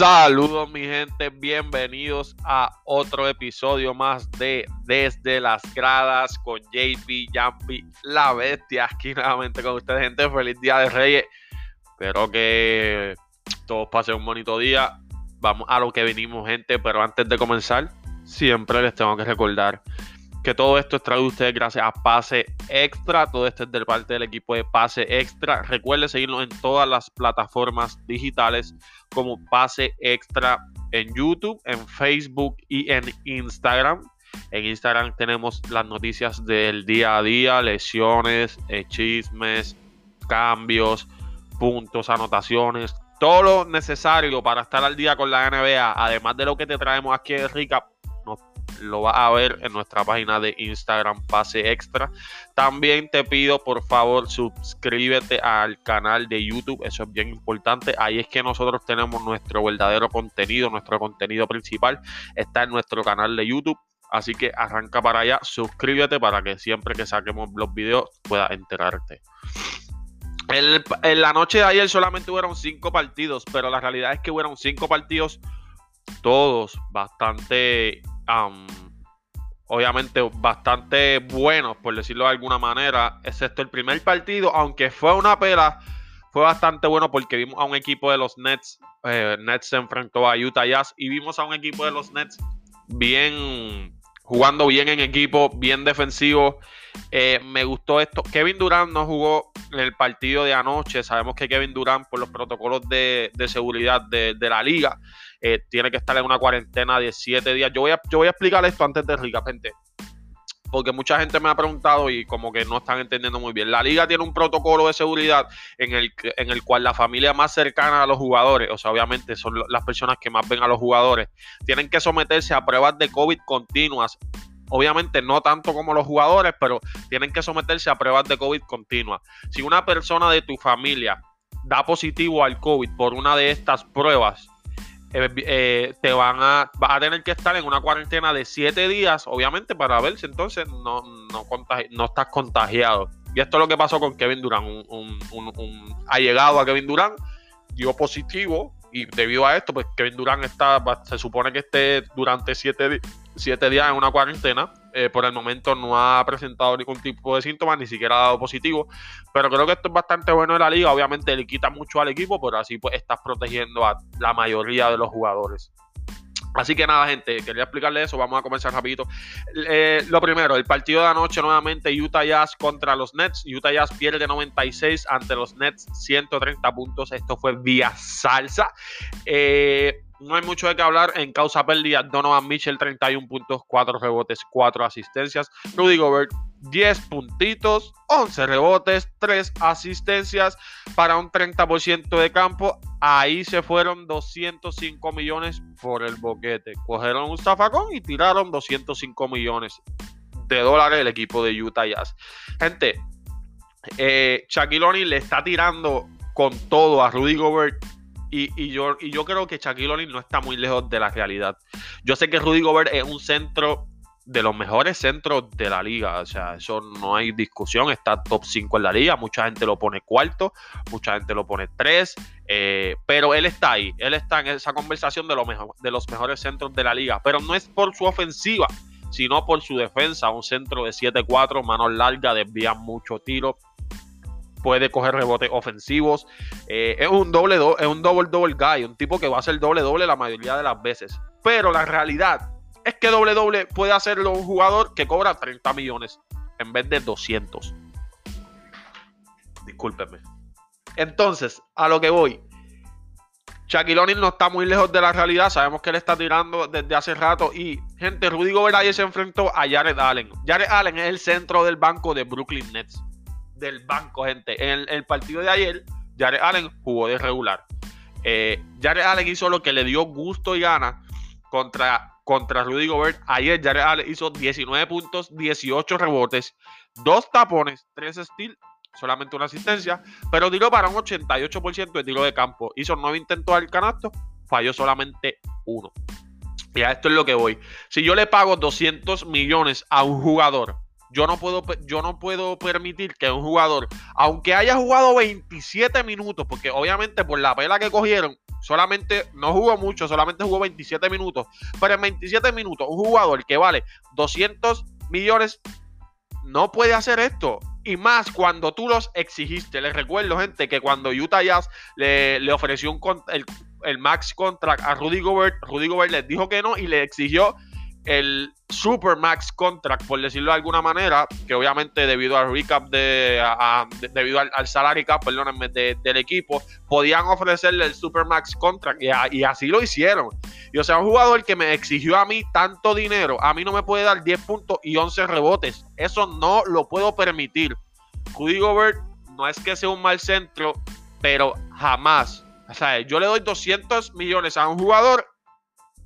Saludos mi gente, bienvenidos a otro episodio más de Desde las Gradas con JP, Jampi, la bestia, aquí nuevamente con ustedes gente, feliz día de Reyes, espero que todos pasen un bonito día, vamos a lo que vinimos gente, pero antes de comenzar, siempre les tengo que recordar que todo esto es traído ustedes gracias a Pase Extra. Todo esto es de parte del equipo de Pase Extra. Recuerden seguirnos en todas las plataformas digitales como Pase Extra en YouTube, en Facebook y en Instagram. En Instagram tenemos las noticias del día a día, lesiones, eh, chismes, cambios, puntos, anotaciones, todo lo necesario para estar al día con la NBA, además de lo que te traemos aquí de Rica lo vas a ver en nuestra página de Instagram Pase Extra. También te pido por favor suscríbete al canal de YouTube, eso es bien importante. Ahí es que nosotros tenemos nuestro verdadero contenido, nuestro contenido principal está en nuestro canal de YouTube. Así que arranca para allá, suscríbete para que siempre que saquemos los videos puedas enterarte. en la noche de ayer solamente hubieron cinco partidos, pero la realidad es que hubieron cinco partidos, todos bastante obviamente bastante buenos, por decirlo de alguna manera, excepto el primer partido, aunque fue una pela, fue bastante bueno porque vimos a un equipo de los Nets, eh, Nets se enfrentó a Utah Jazz y vimos a un equipo de los Nets bien, jugando bien en equipo, bien defensivo. Eh, me gustó esto. Kevin Durant no jugó en el partido de anoche. Sabemos que Kevin Durant, por los protocolos de, seguridad de, de la liga, eh, tiene que estar en una cuarentena de siete días. Yo voy a, yo voy a explicar esto antes de Rica, gente. Porque mucha gente me ha preguntado y como que no están entendiendo muy bien. La liga tiene un protocolo de seguridad en el, en el cual la familia más cercana a los jugadores, o sea, obviamente son las personas que más ven a los jugadores, tienen que someterse a pruebas de COVID continuas obviamente no tanto como los jugadores, pero tienen que someterse a pruebas de COVID continuas. Si una persona de tu familia da positivo al COVID por una de estas pruebas, eh, eh, te van a, vas a tener que estar en una cuarentena de 7 días, obviamente, para ver si entonces no, no, no estás contagiado. Y esto es lo que pasó con Kevin Durant. Un, ha llegado a Kevin Durant, dio positivo, y debido a esto, pues Kevin Durant está, se supone que esté durante 7 siete días en una cuarentena. Eh, por el momento no ha presentado ningún tipo de síntomas, ni siquiera ha dado positivo. Pero creo que esto es bastante bueno de la liga. Obviamente le quita mucho al equipo, pero así pues estás protegiendo a la mayoría de los jugadores. Así que nada, gente, quería explicarle eso. Vamos a comenzar rapidito. Eh, lo primero, el partido de anoche nuevamente Utah Jazz contra los Nets. Utah Jazz pierde 96 ante los Nets, 130 puntos. Esto fue vía salsa. Eh, no hay mucho de qué hablar. En causa pérdida, Donovan Mitchell, 31 puntos, 4 rebotes, 4 asistencias. Rudy Gobert, 10 puntitos, 11 rebotes, 3 asistencias para un 30% de campo. Ahí se fueron 205 millones por el boquete. Cogieron un zafacón y tiraron 205 millones de dólares el equipo de Utah Jazz. Gente, eh, Shaquille le está tirando con todo a Rudy Gobert y, yo, creo que Shaquille O'Neal no está muy lejos de la realidad. Yo sé que Rudy Gobert es un centro de los mejores centros de la liga. O sea, eso no hay discusión. Está top 5 en la liga. Mucha gente lo pone cuarto, mucha gente lo pone 3. Eh, pero él está ahí. Él está en esa conversación de, de los mejores centros de la liga. Pero no es por su ofensiva, sino por su defensa. Un centro de 7-4, manos largas, desvía mucho tiro puede coger rebotes ofensivos. Eh, es un doble es un double double guy, un tipo que va a hacer doble doble la mayoría de las veces. Pero la realidad es que doble doble puede hacerlo un jugador que cobra 30 millones en vez de 200. Discúlpenme. Entonces, a lo que voy. Shaquille O'Neal no está muy lejos de la realidad. Sabemos que él está tirando desde hace rato. Y, gente, Rudy Gobert ayer se enfrentó a Jared Allen. Jared Allen es el centro del banco de Brooklyn Nets del banco, gente. En el, partido de ayer, Jared Allen jugó de regular. Eh, Jared Allen hizo lo que le dio gusto y gana contra, contra Rudy Gobert. Ayer Jared Allen hizo 19 puntos, 18 rebotes, 2 tapones, 3 steals, solamente una asistencia, pero tiró para un 88% de tiro de campo. Hizo 9 intentos al canasto, falló solamente uno. Y a esto es lo que voy. Si yo le pago 200 millones a un jugador yo no puedo, yo no puedo permitir que un jugador, aunque haya jugado 27 minutos, porque obviamente por la pela que cogieron, solamente no jugó mucho, solamente jugó 27 minutos. Pero en 27 minutos, un jugador que vale 200 millones no puede hacer esto. Y más cuando tú los exigiste. Les recuerdo, gente, que cuando Utah Jazz le, ofreció un, el, el, max contract a Rudy Gobert, Rudy Gobert les dijo que no y le exigió el super max contract, por decirlo de alguna manera, que obviamente debido al recap de, debido al, salary cap, del equipo, podían ofrecerle el super max contract y, así lo hicieron. Y o sea, un jugador que me exigió a mí tanto dinero, a mí no me puede dar 10 puntos y 11 rebotes. Eso no lo puedo permitir. Rudy Gobert no es que sea un mal centro, pero jamás. O sea, yo le doy 200 millones a un jugador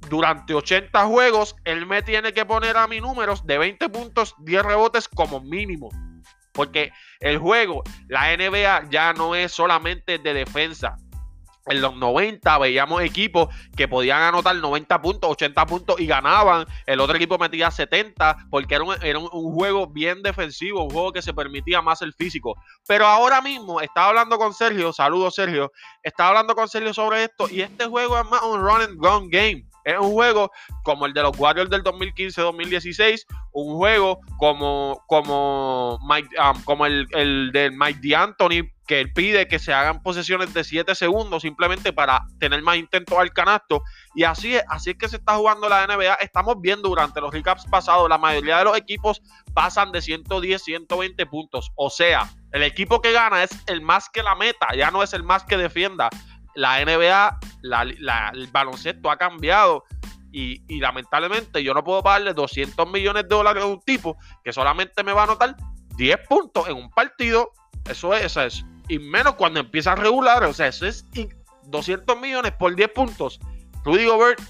durante 80 juegos, él me tiene que poner a mis números de 20 puntos, 10 rebotes como mínimo. Porque el juego, la NBA ya no es solamente de defensa. En los 90 veíamos equipos que podían anotar 90 puntos, 80 puntos y ganaban. El otro equipo metía 70 porque era un, juego bien defensivo, un juego que se permitía más el físico. Pero ahora mismo estaba hablando con Sergio, saludos Sergio, estaba hablando con Sergio sobre esto y este juego es más un run and gun game. Es un juego como el de los Warriors del 2015-2016, un juego como, como, el, el del Mike D'Antoni, que él pide que se hagan posesiones de 7 segundos simplemente para tener más intentos al canasto. Y así es, así es que se está jugando la NBA. Estamos viendo durante los recaps pasados, la mayoría de los equipos pasan de 110, 120 puntos. O sea, el equipo que gana es el más que la meta, ya no es el más que defienda la NBA, el baloncesto ha cambiado y, lamentablemente yo no puedo pagarle 200 millones de dólares a un tipo que solamente me va a anotar 10 puntos en un partido. Eso es, eso es. Y menos cuando empieza a regular. O sea, eso es 200 millones por 10 puntos. Rudy Gobert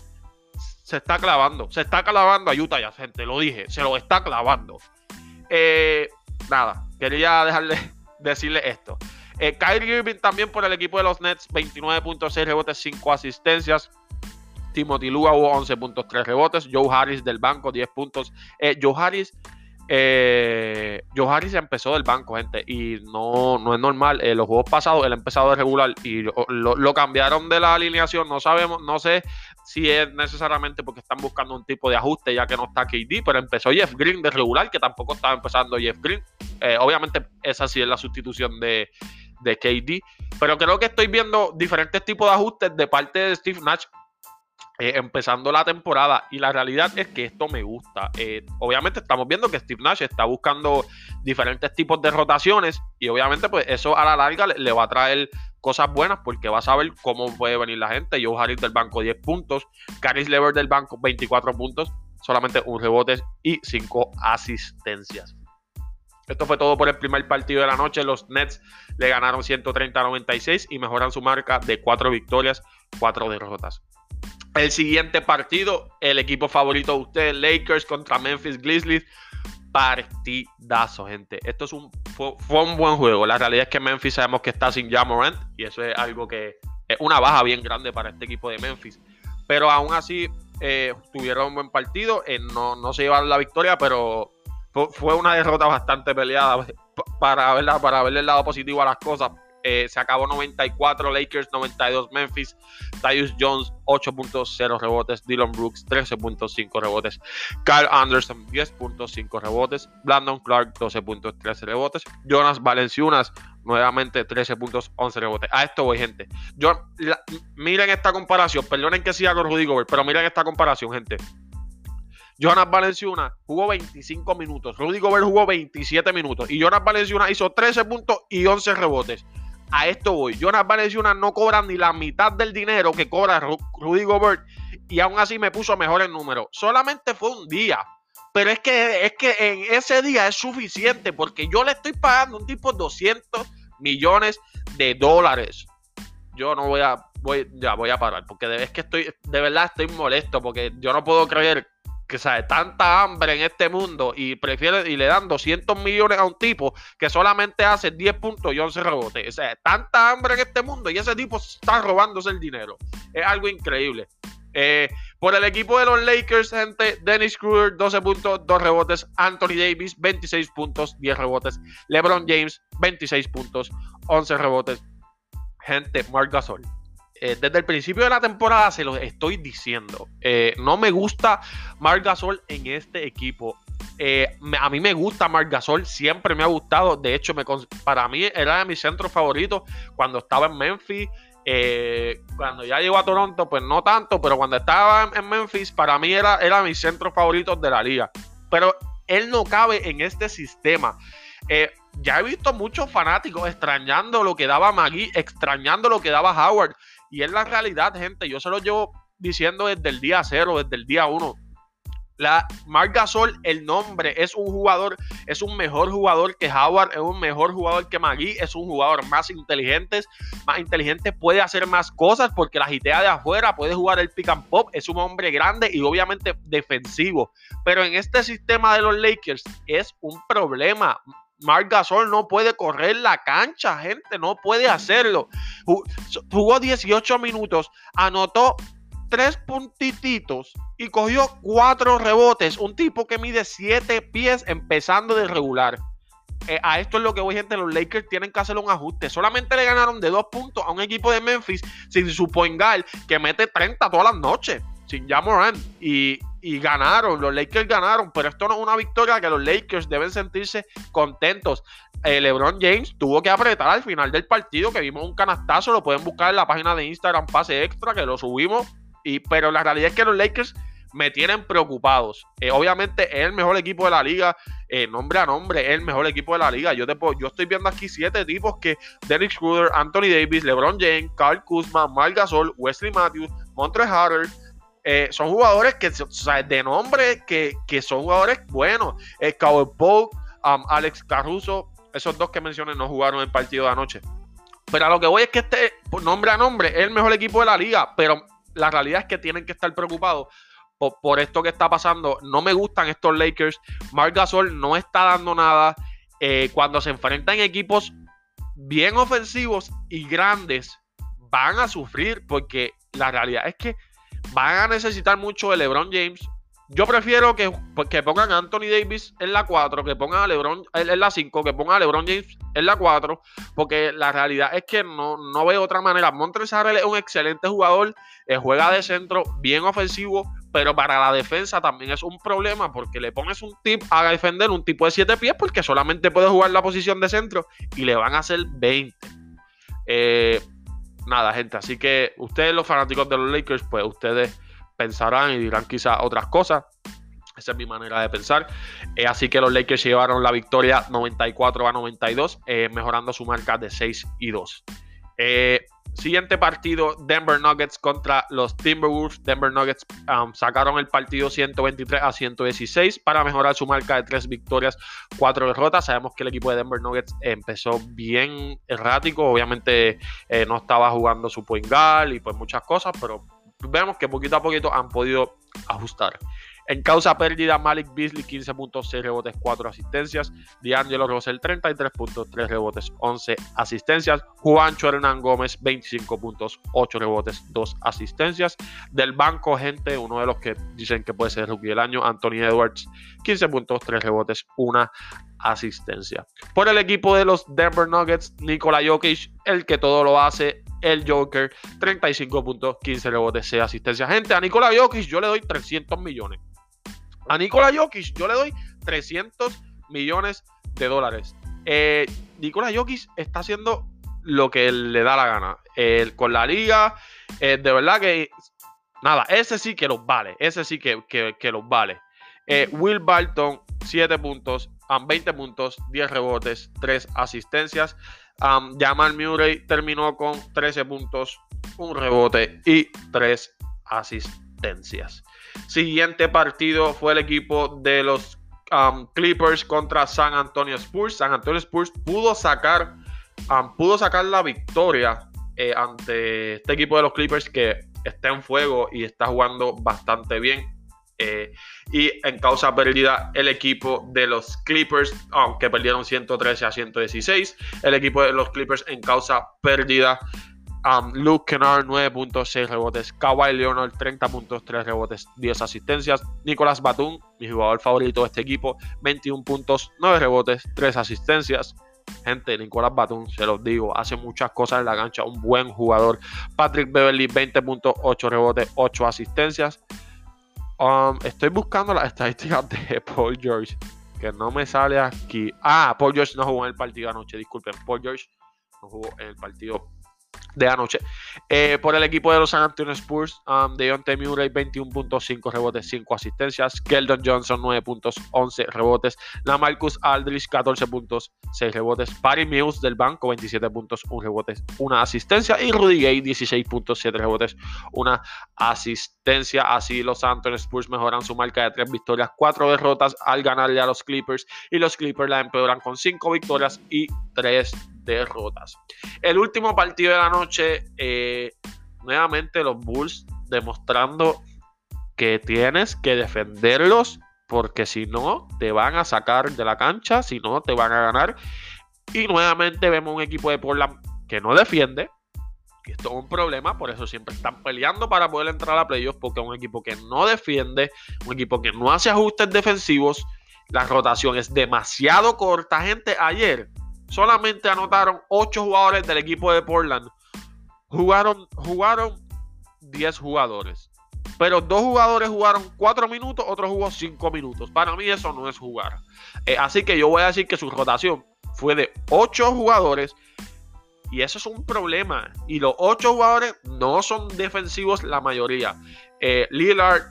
se está clavando. Se está clavando a Utah ya, gente. Lo dije. Se lo está clavando. Eh, nada. Quería dejarle decirle esto. Eh, Kyrie Irving también por el equipo de los Nets, 29.6 rebotes, 5 asistencias. Timothy Lua hubo 11.3 rebotes. Joe Harris del banco, 10 puntos. Eh, Joe Harris. Eh, Joe Harris empezó del banco, gente, y no, no es normal. En los juegos pasados él ha de regular y lo, cambiaron de la alineación. No sabemos, no sé si es necesariamente porque están buscando un tipo de ajuste ya que no está KD, pero empezó Jeff Green de regular, que tampoco estaba empezando Jeff Green. obviamente, esa sí es la sustitución de, de KD. Pero creo que estoy viendo diferentes tipos de ajustes de parte de Steve Nash eh, empezando la temporada. Y la realidad es que esto me gusta. Eh, obviamente estamos viendo que Steve Nash está buscando diferentes tipos de rotaciones. Y obviamente, pues eso a la larga le, va a traer cosas buenas porque va a saber cómo puede venir la gente. Joe Harris del banco 10 puntos. Caris Lever del banco 24 puntos. Solamente un rebote y 5 asistencias. Esto fue todo por el primer partido de la noche. Los Nets le ganaron 130 a 96 y mejoran su marca de 4 victorias, 4 derrotas. El siguiente partido, el equipo favorito de ustedes, Lakers contra Memphis Grizzlies. Partidazo, gente. Esto es un, fue, un buen juego. La realidad es que Memphis sabemos que está sin Jamorant y eso es algo que es una baja bien grande para este equipo de Memphis. Pero aún así eh, tuvieron un buen partido. Eh, no, no se llevaron la victoria, pero fue una derrota bastante peleada para, ¿verdad? para verle el lado positivo a las cosas. Eh, se acabó 94 Lakers, 92 Memphis. Tyus Jones, 8.0 rebotes. Dylan Brooks, 13.5 rebotes. Carl Anderson, 10.5 rebotes. Brandon Clark, 12.13 rebotes. Jonas Valenciunas, nuevamente 13 puntos, 11 rebotes. A esto voy, gente. Yo, miren esta comparación. Perdonen que siga con Rudy Gobert, pero miren esta comparación, gente. Jonas Valenciuna jugó 25 minutos. Rudy Gobert jugó 27 minutos. Y Jonas Valenciuna hizo 13 puntos y 11 rebotes. A esto voy. Jonas Valenciuna no cobra ni la mitad del dinero que cobra Rudy Gobert. Y aún así me puso mejor el número. Solamente fue un día. Pero es que, es que en ese día es suficiente porque yo le estoy pagando un tipo 200 millones de dólares. Yo no voy a, voy, ya voy a parar porque es que estoy, de verdad estoy molesto porque yo no puedo creer que sabe tanta hambre en este mundo y prefiere y le dan 200 millones a un tipo que solamente hace 10 puntos y 11 rebotes. O sea, tanta hambre en este mundo y ese tipo está robándose el dinero. Es algo increíble. Eh, por el equipo de los Lakers, gente, Dennis Kruger, 12 puntos, 2 rebotes. Anthony Davis, 26 puntos, 10 rebotes. LeBron James, 26 puntos, 11 rebotes. Gente, Mark Gasol, eh, desde el principio de la temporada se los estoy diciendo. Eh, no me gusta Marc Gasol en este equipo. Eh, a mí me gusta Marc Gasol, siempre me ha gustado. De hecho, para mí era de mis centros favoritos cuando estaba en Memphis. cuando ya llegó a Toronto, pues no tanto, pero cuando estaba en, Memphis, para mí era, era mis centros de la liga. Pero él no cabe en este sistema. ya he visto muchos fanáticos extrañando lo que daba Magui, extrañando lo que daba Howard. Y es la realidad, gente. Yo se lo llevo diciendo desde el día cero, desde el día uno. La Marc Gasol, el nombre, es un jugador, es un mejor jugador que Howard, es un mejor jugador que Magui, es un jugador más inteligente, más inteligente, puede hacer más cosas porque la gitea de afuera, puede jugar el pick and pop, es un hombre grande y obviamente defensivo. Pero en este sistema de los Lakers es un problema. Marc Gasol no puede correr la cancha, gente, no puede hacerlo. Jugó 18 minutos, anotó tres puntititos y cogió cuatro rebotes. Un tipo que mide 7 pies empezando de regular. Eh, a esto es lo que voy, gente. Los Lakers tienen que hacer un ajuste. Solamente le ganaron de dos puntos a un equipo de Memphis sin su point que mete 30 todas las noches. Sin Jamoran. Y, y ganaron, los Lakers ganaron, pero esto no es una victoria que los Lakers deben sentirse contentos. Eh, LeBron James tuvo que apretar al final del partido, que vimos un canastazo, lo pueden buscar en la página de Instagram, pase extra, que lo subimos, y, pero la realidad es que los Lakers me tienen preocupados. Eh, obviamente es el mejor equipo de la liga, eh, nombre a nombre, es el mejor equipo de la liga. Yo, te yo estoy viendo aquí siete tipos que Derek Schroeder, Anthony Davis, LeBron James, Carl Kuzma, Mark Gasol, Wesley Matthews, Montre Harrell, eh, son jugadores que, de nombre, que, son jugadores buenos. El eh, Cowboy Paul, um, Alex Caruso, esos dos que mencioné no jugaron el partido de anoche. Pero a lo que voy es que este, nombre a nombre, es el mejor equipo de la liga, pero la realidad es que tienen que estar preocupados por, esto que está pasando. No me gustan estos Lakers. Marc Gasol no está dando nada. Eh, cuando se enfrentan equipos bien ofensivos y grandes, van a sufrir porque la realidad es que van a necesitar mucho de LeBron James. Yo prefiero que, que pongan a Anthony Davis en la 4, que pongan a LeBron en la 5, que pongan a LeBron James en la 4, porque la realidad es que no, no veo otra manera. Montres es un excelente jugador, eh, juega de centro, bien ofensivo, pero para la defensa también es un problema porque le pones un tip a defender un tipo de 7 pies porque solamente puede jugar la posición de centro y le van a hacer 20. Eh, nada, gente. Así que ustedes, los fanáticos de los Lakers, pues ustedes pensarán y dirán quizás otras cosas. Esa es mi manera de pensar. Eh, así que los Lakers llevaron la victoria 94 a 92, eh, mejorando su marca de 6 y 2. Eh, Siguiente partido, Denver Nuggets contra los Timberwolves. Denver Nuggets um, sacaron el partido 123 a 116 para mejorar su marca de tres victorias, cuatro derrotas. Sabemos que el equipo de Denver Nuggets empezó bien errático. Obviamente eh, no estaba jugando su point guard y pues muchas cosas, pero vemos que poquito a poquito han podido ajustar. En causa pérdida, Malik Beasley 15 puntos, 6 rebotes, 4 asistencias. D'Angelo Russell 33 puntos, 3 rebotes, 11 asistencias. Juancho Hernán Gómez 25 puntos, 8 rebotes, 2 asistencias. Del banco, gente, uno de los que dicen que puede ser rookie del año, Anthony Edwards 15 puntos, 3 rebotes, 1 asistencia. Por el equipo de los Denver Nuggets, Nikola Jokic, el que todo lo hace, el Joker, 35 puntos, 15 rebotes, 6 asistencias. Gente, a Nikola Jokic yo le doy 300 millones. A Nikola Jokic yo le doy 300 millones de dólares. Eh, Nikola Jokic está haciendo lo que le da la gana. con la liga, eh, de verdad que nada, ese sí que los vale. Ese sí que, que, los vale. Eh, Will Barton, 7 puntos, 20 puntos, 10 rebotes, 3 asistencias. Um, Jamal Murray terminó con 13 puntos, un rebote y 3 asistencias. Siguiente partido fue el equipo de los um, Clippers contra San Antonio Spurs. San Antonio Spurs pudo sacar, um, pudo sacar la victoria eh, ante este equipo de los Clippers que está en fuego y está jugando bastante bien. Eh, y en causa perdida el equipo de los Clippers, aunque perdieron 113 a 116, el equipo de los Clippers en causa perdida Um, Luke Kennard, 9.6 rebotes. Kawhi Leonard, 30 puntos, 3 rebotes, 10 asistencias. Nicolás Batum, mi jugador favorito de este equipo, 21 puntos, 9 rebotes, 3 asistencias. Gente, Nicolás Batum, se los digo, hace muchas cosas en la cancha, un buen jugador. Patrick Beverly, 20.8 rebotes, 8 asistencias. Um, estoy buscando las estadísticas de Paul George, que no me sale aquí. Ah, Paul George no jugó en el partido anoche, disculpen. Paul George no jugó en el partido de anoche. Eh, por el equipo de los San Antonio Spurs, um, Deontay Murray 21.5 rebotes, 5 asistencias. Keldon Johnson 9 puntos, 11 rebotes. Lamarcus Aldridge 14 puntos, 6 rebotes. Patty Mills del banco 27 puntos, 1 rebotes, 1 asistencia. Y Rudy Gay 16 puntos, 7 rebotes, 1 asistencia. Así los San Antonio Spurs mejoran su marca de 3 victorias, 4 derrotas al ganarle a los Clippers. Y los Clippers la empeoran con 5 victorias y 3 derrotas. El último partido de la noche, eh, nuevamente los Bulls demostrando que tienes que defenderlos porque si no te van a sacar de la cancha, si no te van a ganar. Y nuevamente vemos un equipo de Portland que no defiende. Y esto es un problema, por eso siempre están peleando para poder entrar a playoffs, porque es un equipo que no defiende, un equipo que no hace ajustes defensivos. La rotación es demasiado corta, gente. Ayer solamente anotaron 8 jugadores del equipo de Portland. Jugaron, jugaron 10 jugadores. Pero dos jugadores jugaron 4 minutos, otro jugó 5 minutos. Para mí eso no es jugar. Eh, así que yo voy a decir que su rotación fue de 8 jugadores. Y eso es un problema. Y los 8 jugadores no son defensivos la mayoría. Eh, Lillard,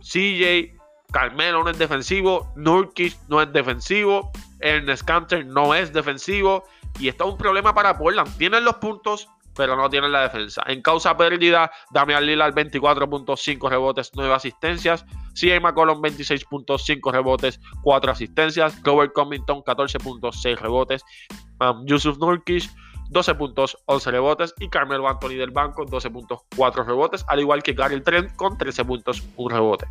CJ, Carmelo no es defensivo. Nurkic no es defensivo. Ernest Canter no es defensivo y esto es un problema para Portland. Tienen los puntos, pero no tienen la defensa. En causa pérdida, Damian Lillard 24.5 rebotes, 9 asistencias. CJ McCollum 26.5 rebotes, 4 asistencias. Robert Covington 14.6 rebotes. Yusuf Nurkic 12 puntos, 11 rebotes. Y Carmelo Anthony del banco 12 puntos, 4 rebotes. Al igual que Gary Trent con 13 puntos, 1 rebote.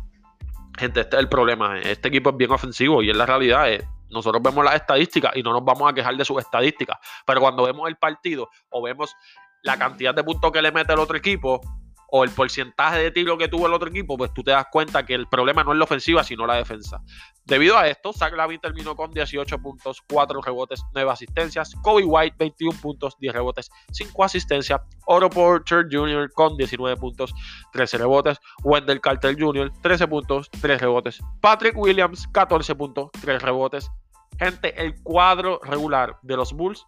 Gente, este es el problema. Este equipo es bien ofensivo y en la realidad es nosotros vemos las estadísticas y no nos vamos a quejar de sus estadísticas, pero cuando vemos el partido o vemos la cantidad de puntos que le mete el otro equipo o el porcentaje de tiro que tuvo el otro equipo, pues tú te das cuenta que el problema no es la ofensiva, sino la defensa. Debido a esto, Zach Lavin terminó con 18 puntos, 4 rebotes, 9 asistencias. Kobe White, 21 puntos, 10 rebotes, 5 asistencias. Oro Porter Jr. con 19 puntos, 13 rebotes. Wendell Carter Jr., 13 puntos, 3 rebotes. Patrick Williams, 14 puntos, 3 rebotes. Gente, el cuadro regular de los Bulls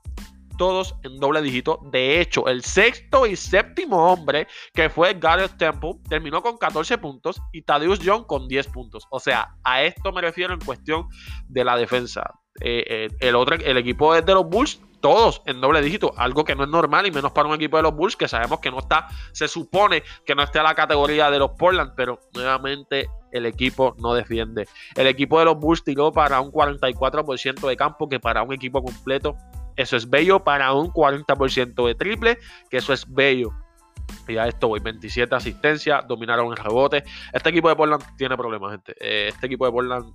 todos en doble dígito. De hecho, el sexto y séptimo hombre, que fue Gareth Temple, terminó con 14 puntos y Thaddeus Young con 10 puntos. O sea, a esto me refiero en cuestión de la defensa. Eh, eh, el, otro, el equipo de los Bulls todos en doble dígito, algo que no es normal y menos para un equipo de los Bulls que sabemos que no está, se supone que no esté a la categoría de los Portland, pero nuevamente el equipo no defiende. El equipo de los Bulls tiró para un 44% de campo, que para un equipo completo eso es bello para un 40% de triple, que eso es bello. Y a esto voy, 27 asistencias, dominaron el rebote. Este equipo de Portland tiene problemas, gente. Eh, este equipo de Portland,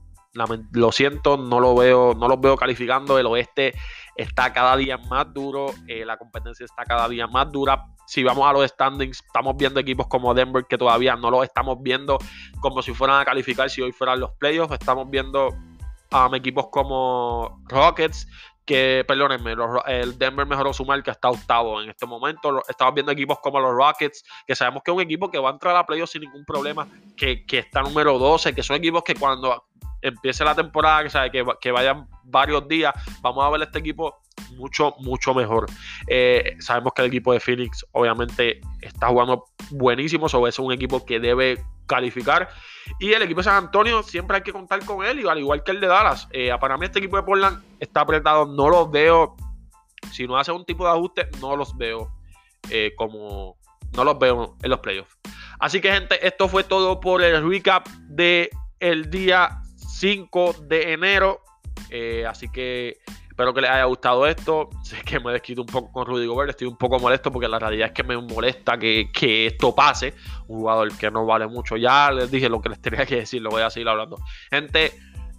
lo siento, no lo veo, no los veo calificando. El oeste está cada día más duro, eh, la competencia está cada día más dura. Si vamos a los standings, estamos viendo equipos como Denver que todavía no los estamos viendo como si fueran a calificar si hoy fueran los playoffs. Estamos viendo equipos como Rockets que, perdónenme, el Denver mejoró su marca, está octavo en este momento. Estamos viendo equipos como los Rockets, que sabemos que es un equipo que va a entrar a playoffs sin ningún problema, que, está número 12, que son equipos que cuando empiece la temporada, que, sabe, que, vayan varios días, vamos a ver este equipo mucho, mucho mejor. Eh, sabemos que el equipo de Phoenix obviamente está jugando buenísimo, sobre es un equipo que debe calificar. Y el equipo de San Antonio siempre hay que contar con él, al igual que el de Dallas. Eh, para mí este equipo de Portland está apretado, no los veo, si no hace un tipo de ajuste, no los veo eh, como, no los veo en los playoffs. Así que gente, esto fue todo por el recap de día 5 de enero. Eh, así que Espero que les haya gustado esto. Sé que me he desquito un poco con Rudy Gobert. Estoy un poco molesto porque la realidad es que me molesta que, esto pase. Un jugador que no vale mucho. Ya les dije lo que les tenía que decir. Lo voy a seguir hablando. Gente,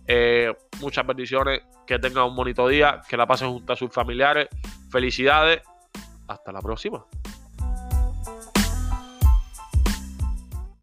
eh, muchas bendiciones. Que tengan un bonito día. Que la pasen junto a sus familiares. Felicidades. Hasta la próxima.